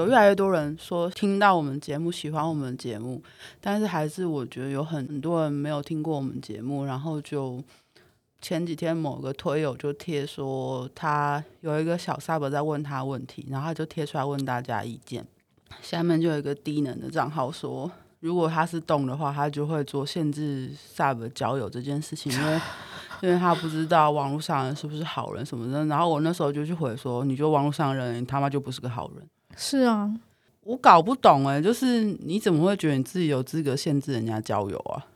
有越来越多人说听到我们节目，喜欢我们节目，但是还是我觉得有很多人没有听过我们节目。然后就前几天某个推友就贴说，他有一个小 sub 在问他问题，然后他就贴出来问大家意见。下面就有一个低能的账号说，如果他是动的话，他就会做限制 sub 交友这件事情，因为 因为他不知道网络上人是不是好人什么的。然后我那时候就去回说，你就网络上人，你他妈就不是个好人。是啊，我搞不懂哎、欸，就是你怎么会觉得你自己有资格限制人家交友啊？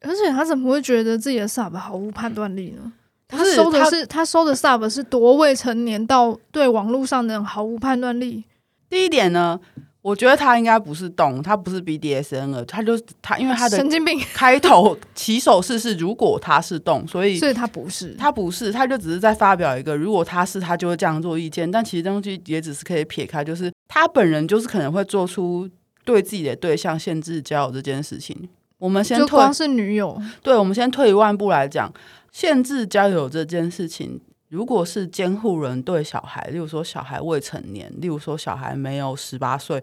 而且他怎么会觉得自己的 sub 毫无判断力呢？他收的是他，他收的 sub 是多未成年到对网络上的人毫无判断力。第一点呢，我觉得他应该不是动，他不是 BDSN 了，他就他因为他的神经病开头起手式是如果他是动，所以所以他不是，他不是，他就只是在发表一个如果他是他就会这样做意见，但其实东西也只是可以撇开，就是他本人就是可能会做出对自己的对象限制交友这件事情。我们先退，就光是女友，对，我们先退一万步来讲，限制交友这件事情。如果是监护人对小孩，例如说小孩未成年，例如说小孩没有十八岁，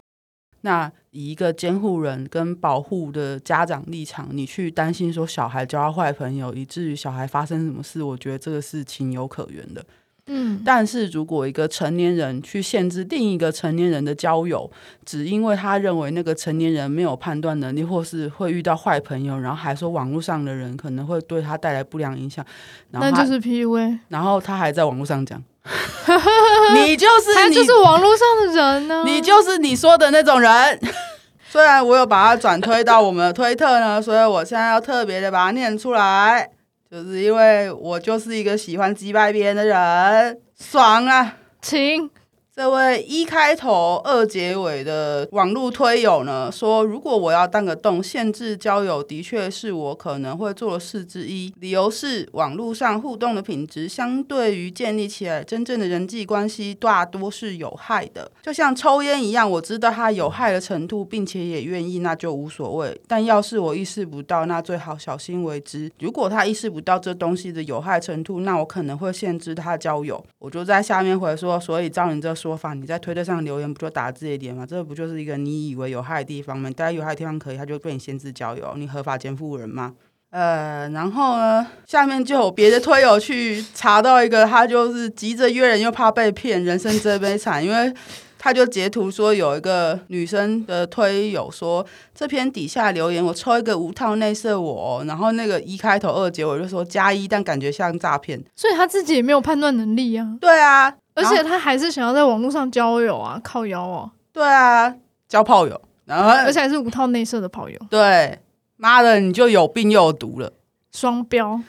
那以一个监护人跟保护的家长立场，你去担心说小孩交坏朋友，以至于小孩发生什么事，我觉得这个是情有可原的。嗯，但是如果一个成年人去限制另一个成年人的交友，只因为他认为那个成年人没有判断能力，或是会遇到坏朋友，然后还说网络上的人可能会对他带来不良影响，然后那就是 PUA。然后他还在网络上讲，你就是你他就是网络上的人呢、啊，你就是你说的那种人。虽然我有把它转推到我们的推特呢，所以我现在要特别的把它念出来。就是因为我就是一个喜欢击败别人的人，爽啊！请。这位一开头二结尾的网络推友呢说，如果我要当个洞，限制交友的确是我可能会做的事之一。理由是网络上互动的品质，相对于建立起来真正的人际关系，大多是有害的。就像抽烟一样，我知道它有害的程度，并且也愿意，那就无所谓。但要是我意识不到，那最好小心为之。如果他意识不到这东西的有害程度，那我可能会限制他交友。我就在下面回说，所以照你这。说法，你在推特上留言不就打字一点吗？这不就是一个你以为有害的地方吗？大家有害的地方可以，他就被你限制交友，你合法监护人吗？呃，然后呢，下面就有别的推友去查到一个，他就是急着约人又怕被骗，人生真悲惨，因为他就截图说有一个女生的推友说，这篇底下留言我抽一个无套内射我，然后那个一开头二结尾就说加一，但感觉像诈骗，所以他自己也没有判断能力啊。对啊。而且他还是想要在网络上交友啊，靠腰哦。对啊，交炮友，然后而且还是无套内射的炮友。对，妈的，你就有病又有毒了，双标。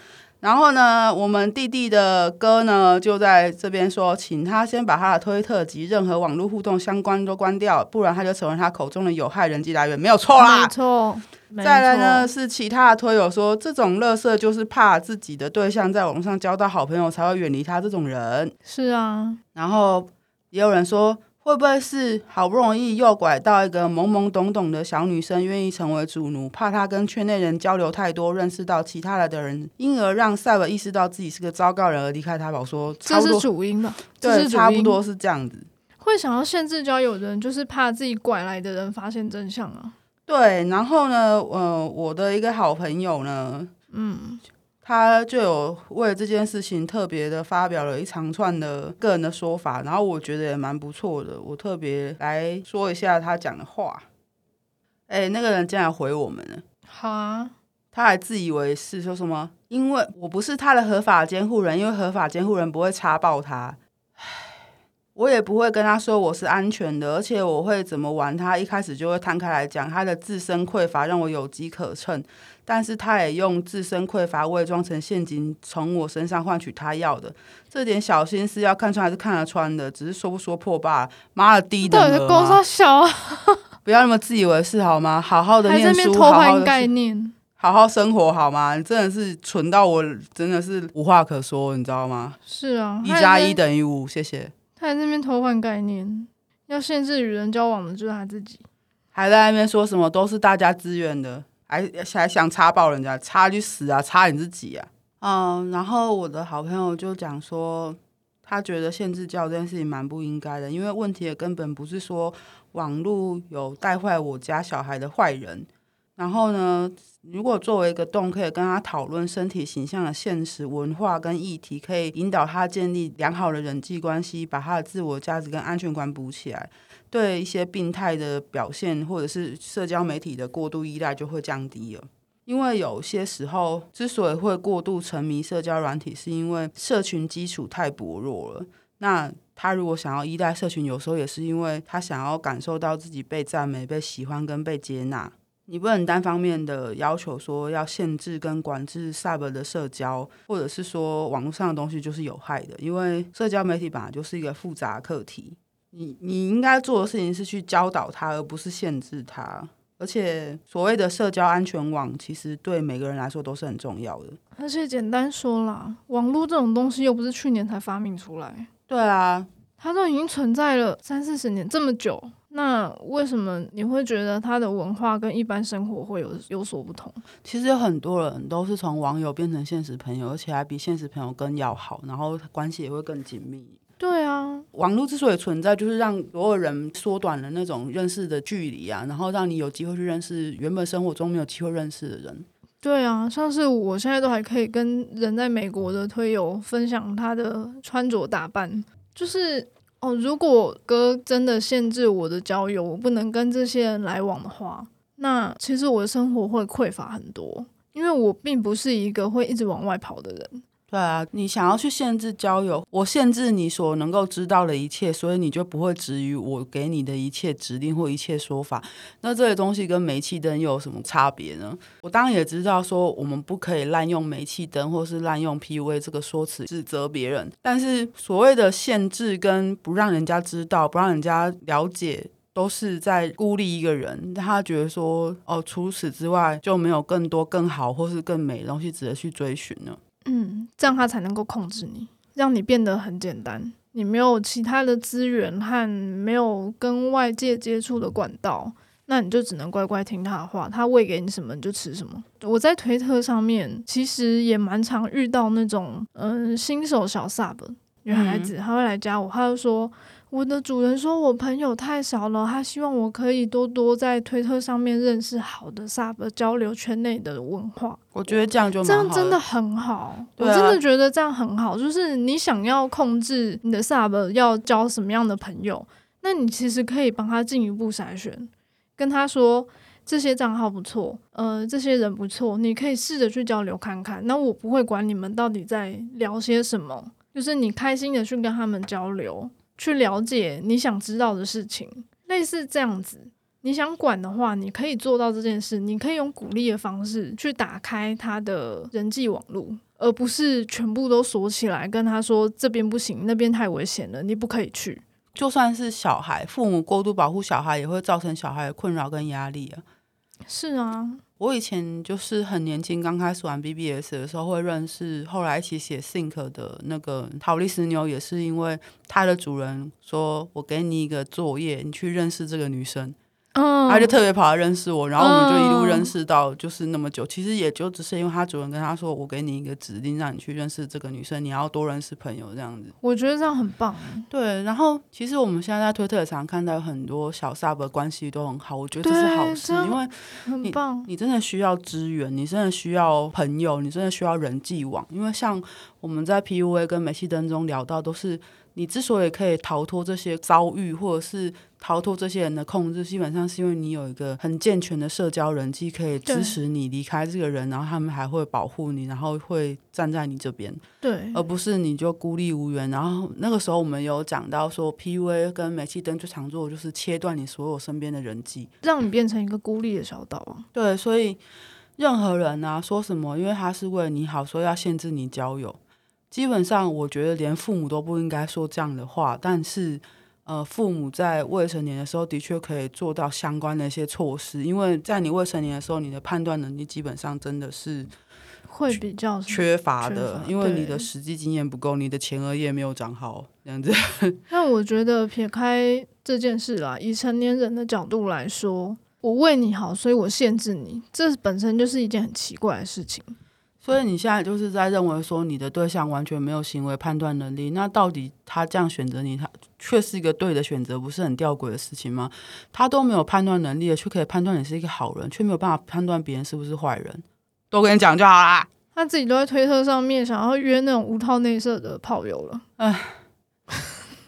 然后呢，我们弟弟的哥呢就在这边说，请他先把他的推特及任何网络互动相关都关掉，不然他就成为他口中的有害人际来源，没有错啦。没错。再来呢是其他的推友说，这种垃圾就是怕自己的对象在网上交到好朋友才会远离他这种人。是啊，然后也有人说，会不会是好不容易诱拐到一个懵懵懂懂的小女生，愿意成为主奴，怕她跟圈内人交流太多，认识到其他来的人，因而让赛文意识到自己是个糟糕人而离开他宝？说这是主因吧？对，差不多是这样子。会想要限制交友的人，就是怕自己拐来的人发现真相啊。对，然后呢，呃，我的一个好朋友呢，嗯，他就有为这件事情特别的发表了一长串的个人的说法，然后我觉得也蛮不错的，我特别来说一下他讲的话。哎，那个人竟然回我们了，好啊，他还自以为是，说什么？因为我不是他的合法监护人，因为合法监护人不会插爆他。我也不会跟他说我是安全的，而且我会怎么玩他，一开始就会摊开来讲他的自身匮乏让我有机可乘，但是他也用自身匮乏伪装成陷阱，从我身上换取他要的。这点小心思要看穿还是看得穿的，只是说不说破罢了。妈的，低等儿，公司小啊！不要那么自以为是好吗？好好的念书，好好概念好好，好好生活好吗？你真的是蠢到我真的是无话可说，你知道吗？是啊，一加一等于五，谢谢。他在那边偷换概念，要限制与人交往的就是他自己，还在那边说什么都是大家自愿的，还还想插爆人家，插去死啊，插你自己啊！嗯，然后我的好朋友就讲说，他觉得限制交友这件事情蛮不应该的，因为问题的根本不是说网络有带坏我家小孩的坏人。然后呢，如果作为一个洞，可以跟他讨论身体形象的现实、文化跟议题，可以引导他建立良好的人际关系，把他的自我价值跟安全感补起来，对一些病态的表现或者是社交媒体的过度依赖就会降低了。因为有些时候，之所以会过度沉迷社交软体，是因为社群基础太薄弱了。那他如果想要依赖社群，有时候也是因为他想要感受到自己被赞美、被喜欢跟被接纳。你不能单方面的要求说要限制跟管制 Sub 的社交，或者是说网络上的东西就是有害的，因为社交媒体本来就是一个复杂课题。你你应该做的事情是去教导他，而不是限制他。而且所谓的社交安全网，其实对每个人来说都是很重要的。而且简单说啦，网络这种东西又不是去年才发明出来。对啊，它都已经存在了三四十年这么久。那为什么你会觉得他的文化跟一般生活会有有所不同？其实有很多人都是从网友变成现实朋友，而且还比现实朋友更要好，然后关系也会更紧密。对啊，网络之所以存在，就是让所有人缩短了那种认识的距离啊，然后让你有机会去认识原本生活中没有机会认识的人。对啊，像是我现在都还可以跟人在美国的推友分享他的穿着打扮，就是。哦，如果哥真的限制我的交友，我不能跟这些人来往的话，那其实我的生活会匮乏很多，因为我并不是一个会一直往外跑的人。对啊，你想要去限制交友，我限制你所能够知道的一切，所以你就不会质疑我给你的一切指令或一切说法。那这些东西跟煤气灯又有什么差别呢？我当然也知道说我们不可以滥用煤气灯或是滥用 PUA 这个说辞指责别人，但是所谓的限制跟不让人家知道、不让人家了解，都是在孤立一个人。他觉得说哦，除此之外就没有更多更好或是更美的东西值得去追寻了。嗯，这样他才能够控制你，让你变得很简单。你没有其他的资源和没有跟外界接触的管道，那你就只能乖乖听他的话。他喂给你什么，你就吃什么。我在推特上面其实也蛮常遇到那种嗯、呃、新手小 sub 女孩子，她会来加我，她就说。我的主人说，我朋友太少了，他希望我可以多多在推特上面认识好的 Sub 交流圈内的文化。我觉得这样就这样真的很好，啊、我真的觉得这样很好。就是你想要控制你的 Sub 要交什么样的朋友，那你其实可以帮他进一步筛选，跟他说这些账号不错，呃，这些人不错，你可以试着去交流看看。那我不会管你们到底在聊些什么，就是你开心的去跟他们交流。去了解你想知道的事情，类似这样子。你想管的话，你可以做到这件事。你可以用鼓励的方式去打开他的人际网络，而不是全部都锁起来，跟他说这边不行，那边太危险了，你不可以去。就算是小孩，父母过度保护小孩，也会造成小孩的困扰跟压力啊。是啊。我以前就是很年轻，刚开始玩 BBS 的时候会认识，后来一起写 Think 的那个逃离石牛，也是因为它的主人说：“我给你一个作业，你去认识这个女生。”嗯，他就特别跑来认识我，然后我们就一路认识到就是那么久。其实也就只是因为他主人跟他说：“我给你一个指令，让你去认识这个女生，你要多认识朋友。”这样子，我觉得这样很棒。对，然后其实我们现在在推特常看到很多小 Sub 的关系都很好，我觉得这是好事，因为很棒。你真的需要资源，你真的需要朋友，你真的需要人际网。因为像我们在 PUA 跟煤气灯中聊到，都是你之所以可以逃脱这些遭遇，或者是。逃脱这些人的控制，基本上是因为你有一个很健全的社交人际，可以支持你离开这个人，然后他们还会保护你，然后会站在你这边，对，而不是你就孤立无援。然后那个时候我们有讲到说，PUA 跟煤气灯最常做的就是切断你所有身边的人际，让你变成一个孤立的小岛啊。对，所以任何人啊说什么，因为他是为了你好，所以要限制你交友，基本上我觉得连父母都不应该说这样的话，但是。呃，父母在未成年的时候的确可以做到相关的一些措施，因为在你未成年的时候，你的判断能力基本上真的是会比较缺乏的，因为你的实际经验不够，你的前额叶没有长好，这样子。那我觉得撇开这件事啦，以成年人的角度来说，我为你好，所以我限制你，这本身就是一件很奇怪的事情。所以你现在就是在认为说你的对象完全没有行为判断能力，那到底他这样选择你，他却是一个对的选择，不是很吊诡的事情吗？他都没有判断能力，却可以判断你是一个好人，却没有办法判断别人是不是坏人，都跟你讲就好啦。他自己都在推特上面想要约那种无套内射的炮友了。哎，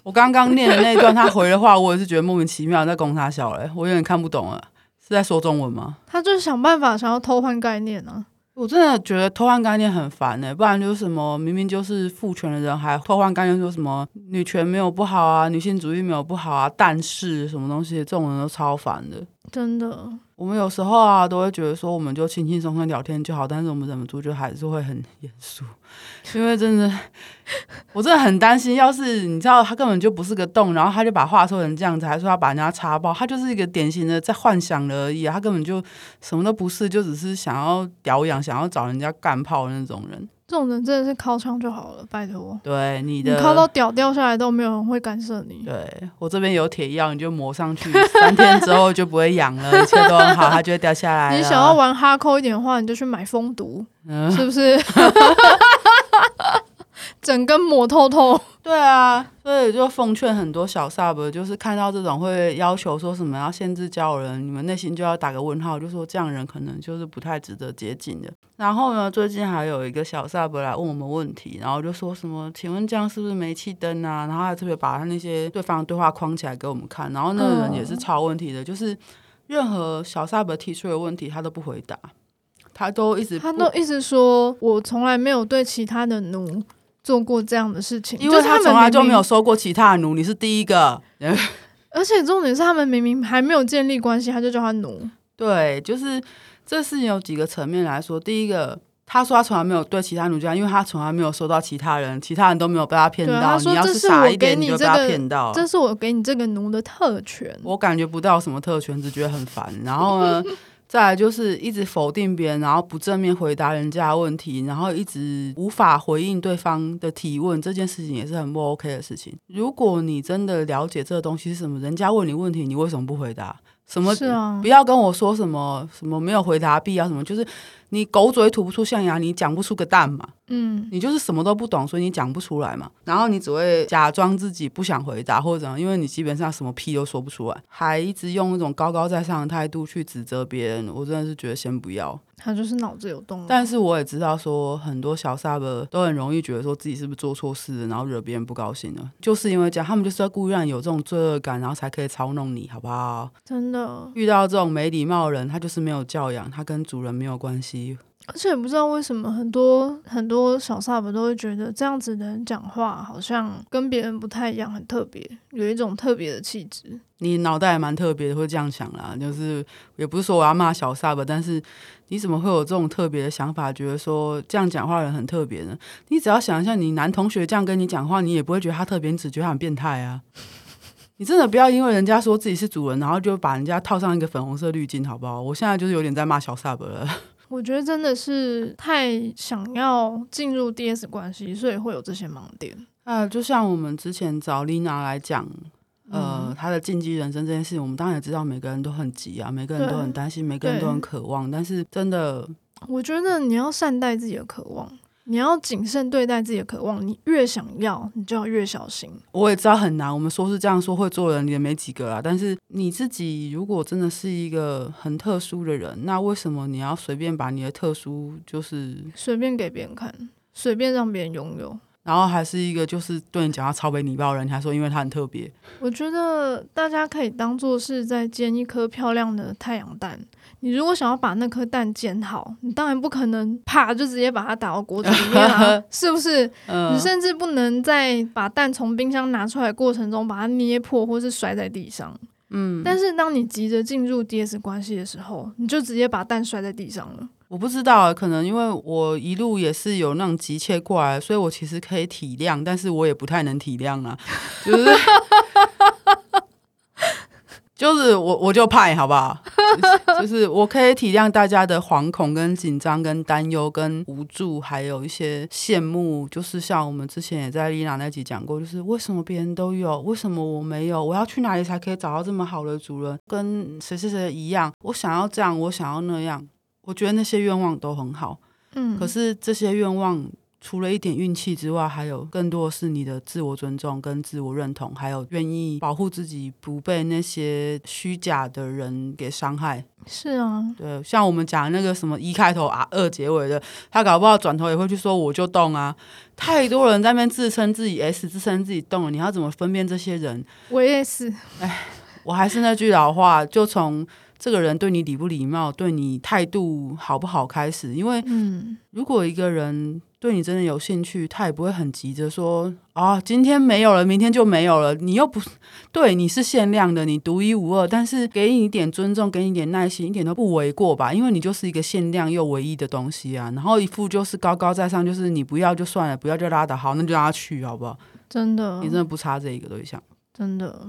我刚刚念的那一段他回的话，我也是觉得莫名其妙，在供他笑嘞，我有点看不懂了，是在说中文吗？他就是想办法想要偷换概念呢、啊。我真的觉得偷换概念很烦呢、不然就是什么明明就是父权的人还偷换概念说什么女权没有不好啊，女性主义没有不好啊，但是什么东西这种人都超烦的，真的。我们有时候啊都会觉得说我们就轻轻松松聊天就好，但是我们忍不住就还是会很严肃。因为真的，我真的很担心，要是你知道他根本就不是个洞，然后他就把话说成这样子，还说要把人家插爆，他就是一个典型的在幻想而已，他根本就什么都不是，就只是想要屌养，想要找人家干炮的那种人。这种人真的是靠枪就好了，拜托。对你的，你靠到屌掉下来都没有人会干涉你。对我这边有铁药，你就抹上去，三天之后就不会痒了，一切都很好，它就会掉下来。你想要玩哈扣一点的话，你就去买蜂毒，嗯、是不是？整根抹透透。对啊，所以就奉劝很多小 sub，就是看到这种会要求说什么要限制交友人，你们内心就要打个问号，就说这样人可能就是不太值得接近的。然后呢，最近还有一个小 sub 来问我们问题，然后就说什么，请问这样是不是煤气灯啊？然后还特别把他那些对方对话框起来给我们看。然后那个人也是超问题的，就是任何小 sub 提出的问题，他都不回答，他都一直他都一直说，我从来没有对其他的奴。做过这样的事情，因为他从来就没有收过其他的奴，你是第一个。而且重点是，他们明明还没有建立关系，他就叫他奴。对，就是这事情有几个层面来说。第一个，他说他从来没有对其他奴这样，因为他从来没有收到其他人，其他人都没有被他骗到。他说你要是傻一点，你就被他骗到。这是我给你这个奴的特权。我感觉不到什么特权，只觉得很烦。然后呢？再来就是一直否定别人，然后不正面回答人家的问题，然后一直无法回应对方的提问，这件事情也是很不 OK 的事情。如果你真的了解这个东西是什么，人家问你问题，你为什么不回答？什么？是啊，不要跟我说什么什么没有回答必要什么，就是。你狗嘴吐不出象牙，你讲不出个蛋嘛？嗯，你就是什么都不懂，所以你讲不出来嘛。然后你只会假装自己不想回答或者怎样，因为你基本上什么屁都说不出来，还一直用那种高高在上的态度去指责别人，我真的是觉得先不要。他就是脑子有洞。但是我也知道说，很多小 sub 都很容易觉得说自己是不是做错事了，然后惹别人不高兴了，就是因为这样，他们就是要故意让你有这种罪恶感，然后才可以操弄你，好不好？真的，遇到这种没礼貌的人，他就是没有教养，他跟主人没有关系。而且也不知道为什么很多很多小 sub 都会觉得这样子的人讲话好像跟别人不太一样，很特别，有一种特别的气质。你脑袋也蛮特别的，会这样想啦。就是也不是说我要骂小 sub，但是你怎么会有这种特别的想法，觉得说这样讲话的人很特别呢？你只要想一下，你男同学这样跟你讲话，你也不会觉得他特别，你只觉得他很变态啊。你真的不要因为人家说自己是主人，然后就把人家套上一个粉红色滤镜，好不好？我现在就是有点在骂小 sub 了。我觉得真的是太想要进入 DS 关系，所以会有这些盲点。呃，就像我们之前找 Lina 来讲，呃，她、嗯、的竞技人生这件事情，我们当然也知道每个人都很急啊，每个人都很担心，每个人都很渴望，但是真的，我觉得你要善待自己的渴望。你要谨慎对待自己的渴望，你越想要，你就要越小心。我也知道很难，我们说是这样说，会做人也没几个啊。但是你自己如果真的是一个很特殊的人，那为什么你要随便把你的特殊就是随便给别人看，随便让别人拥有？然后还是一个就是对你讲话超没礼貌的人，你还说因为他很特别？我觉得大家可以当做是在煎一颗漂亮的太阳蛋。你如果想要把那颗蛋煎好，你当然不可能啪就直接把它打到锅子里面啊，是不是？嗯、你甚至不能在把蛋从冰箱拿出来的过程中把它捏破，或是摔在地上。嗯，但是当你急着进入 DS 关系的时候，你就直接把蛋摔在地上了。我不知道，可能因为我一路也是有那种急切过来，所以我其实可以体谅，但是我也不太能体谅啊，就是 就是我我就派好不好？就是我可以体谅大家的惶恐、跟紧张、跟担忧、跟无助，还有一些羡慕。就是像我们之前也在丽娜那集讲过，就是为什么别人都有，为什么我没有？我要去哪里才可以找到这么好的主人？跟谁谁谁一样？我想要这样，我想要那样。我觉得那些愿望都很好，嗯，可是这些愿望。除了一点运气之外，还有更多是你的自我尊重跟自我认同，还有愿意保护自己不被那些虚假的人给伤害。是啊，对，像我们讲那个什么一开头啊二结尾的，他搞不好转头也会去说我就动啊。太多人在那边自称自己 S，自称自己动了，你要怎么分辨这些人？我也是。哎，我还是那句老话，就从。这个人对你礼不礼貌，对你态度好不好开始，因为，如果一个人对你真的有兴趣，他也不会很急着说啊，今天没有了，明天就没有了。你又不对，你是限量的，你独一无二，但是给你一点尊重，给你一点耐心，一点都不为过吧？因为你就是一个限量又唯一的东西啊。然后一副就是高高在上，就是你不要就算了，不要就拉倒，好，那就让他去，好不好？真的，你真的不差这一个对象，真的。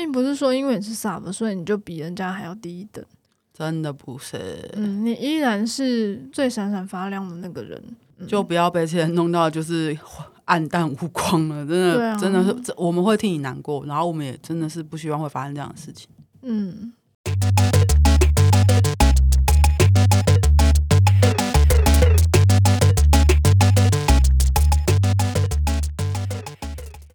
并不是说因为你是 sub，所以你就比人家还要低一等，真的不是。嗯，你依然是最闪闪发亮的那个人，嗯、就不要被这些人弄到就是黯淡无光了。真的，啊、真的是，我们会替你难过，然后我们也真的是不希望会发生这样的事情。嗯。